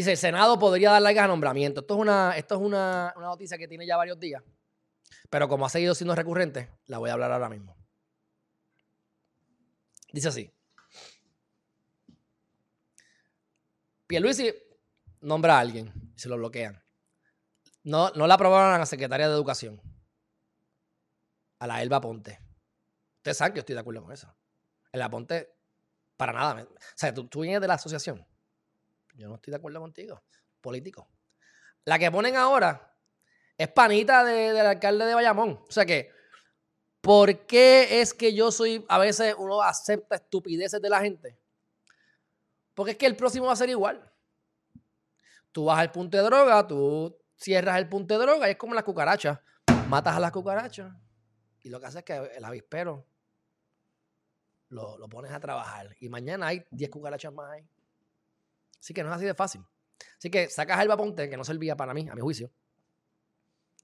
Dice, el Senado podría dar largas a nombramiento. Esto es, una, esto es una, una noticia que tiene ya varios días. Pero como ha seguido siendo recurrente, la voy a hablar ahora mismo. Dice así. Pierluisi nombra a alguien y se lo bloquean. No, no la aprobaron a la secretaria de Educación. A la Elba Ponte. Ustedes saben que yo estoy de acuerdo con eso. Elba Ponte, para nada. O sea, tú, tú vienes de la asociación. Yo no estoy de acuerdo contigo. Político. La que ponen ahora es panita de- del alcalde de Bayamón. O sea que, ¿por qué es que yo soy, a veces uno acepta estupideces de la gente? Porque es que el próximo va a ser igual. Tú vas al punto de droga, tú cierras el punto de droga y es como las cucarachas. Matas a las cucarachas y lo que haces es que el avispero lo, lo pones a trabajar. Y mañana hay 10 cucarachas más ahí. Así que no es así de fácil. Así que sacas el vaponte, que no servía para mí, a mi juicio,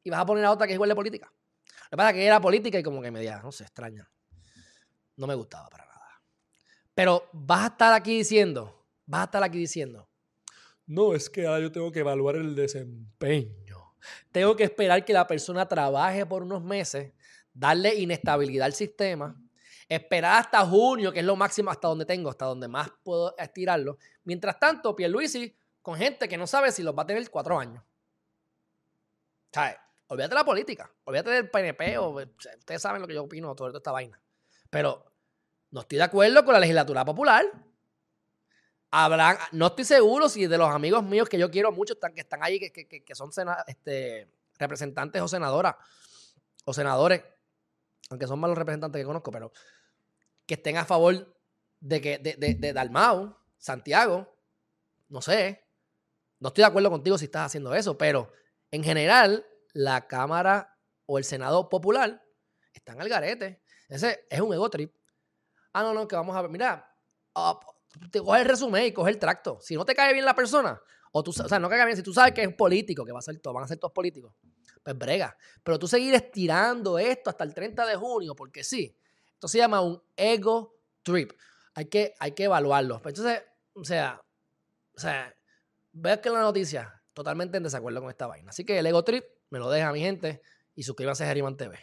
y vas a poner a otra que es igual de política. Lo que pasa es que era política y como que media, no sé, extraña. No me gustaba para nada. Pero vas a estar aquí diciendo, vas a estar aquí diciendo, no, es que ahora yo tengo que evaluar el desempeño. Tengo que esperar que la persona trabaje por unos meses, darle inestabilidad al sistema, esperar hasta junio, que es lo máximo hasta donde tengo, hasta donde más puedo estirarlo. Mientras tanto, Pierluisi con gente que no sabe si los va a tener cuatro años. ¿Sabes? Olvídate de la política, olvídate del PNP, o, ustedes saben lo que yo opino de toda esta vaina. Pero no estoy de acuerdo con la legislatura popular. Habrán, no estoy seguro si de los amigos míos que yo quiero mucho están, que están ahí, que, que- que son este, representantes o senadoras o senadores, aunque son malos representantes que conozco, pero que estén a favor de que de, de, de Dalmau, Santiago, no sé. No estoy de acuerdo contigo si estás haciendo eso, pero en general, la Cámara o el Senado Popular están al garete. Ese es un ego trip. Ah, no, no, que vamos a ver. Mira, ah, te coge el resumen y coge el tracto. Si no te cae bien la persona, o tú, o sea, no cae bien, si tú sabes que es político, que va a ser todo, van a ser todos políticos, pues brega. Pero tú seguir estirando esto hasta el 30 de junio, porque sí, esto se llama un ego trip. Hay que, hay que evaluarlo. Pues entonces, o sea, o sea, ves que la noticia, totalmente en desacuerdo con esta vaina. Así que el ego trip me lo deja mi gente y suscríbanse a Geriman TV.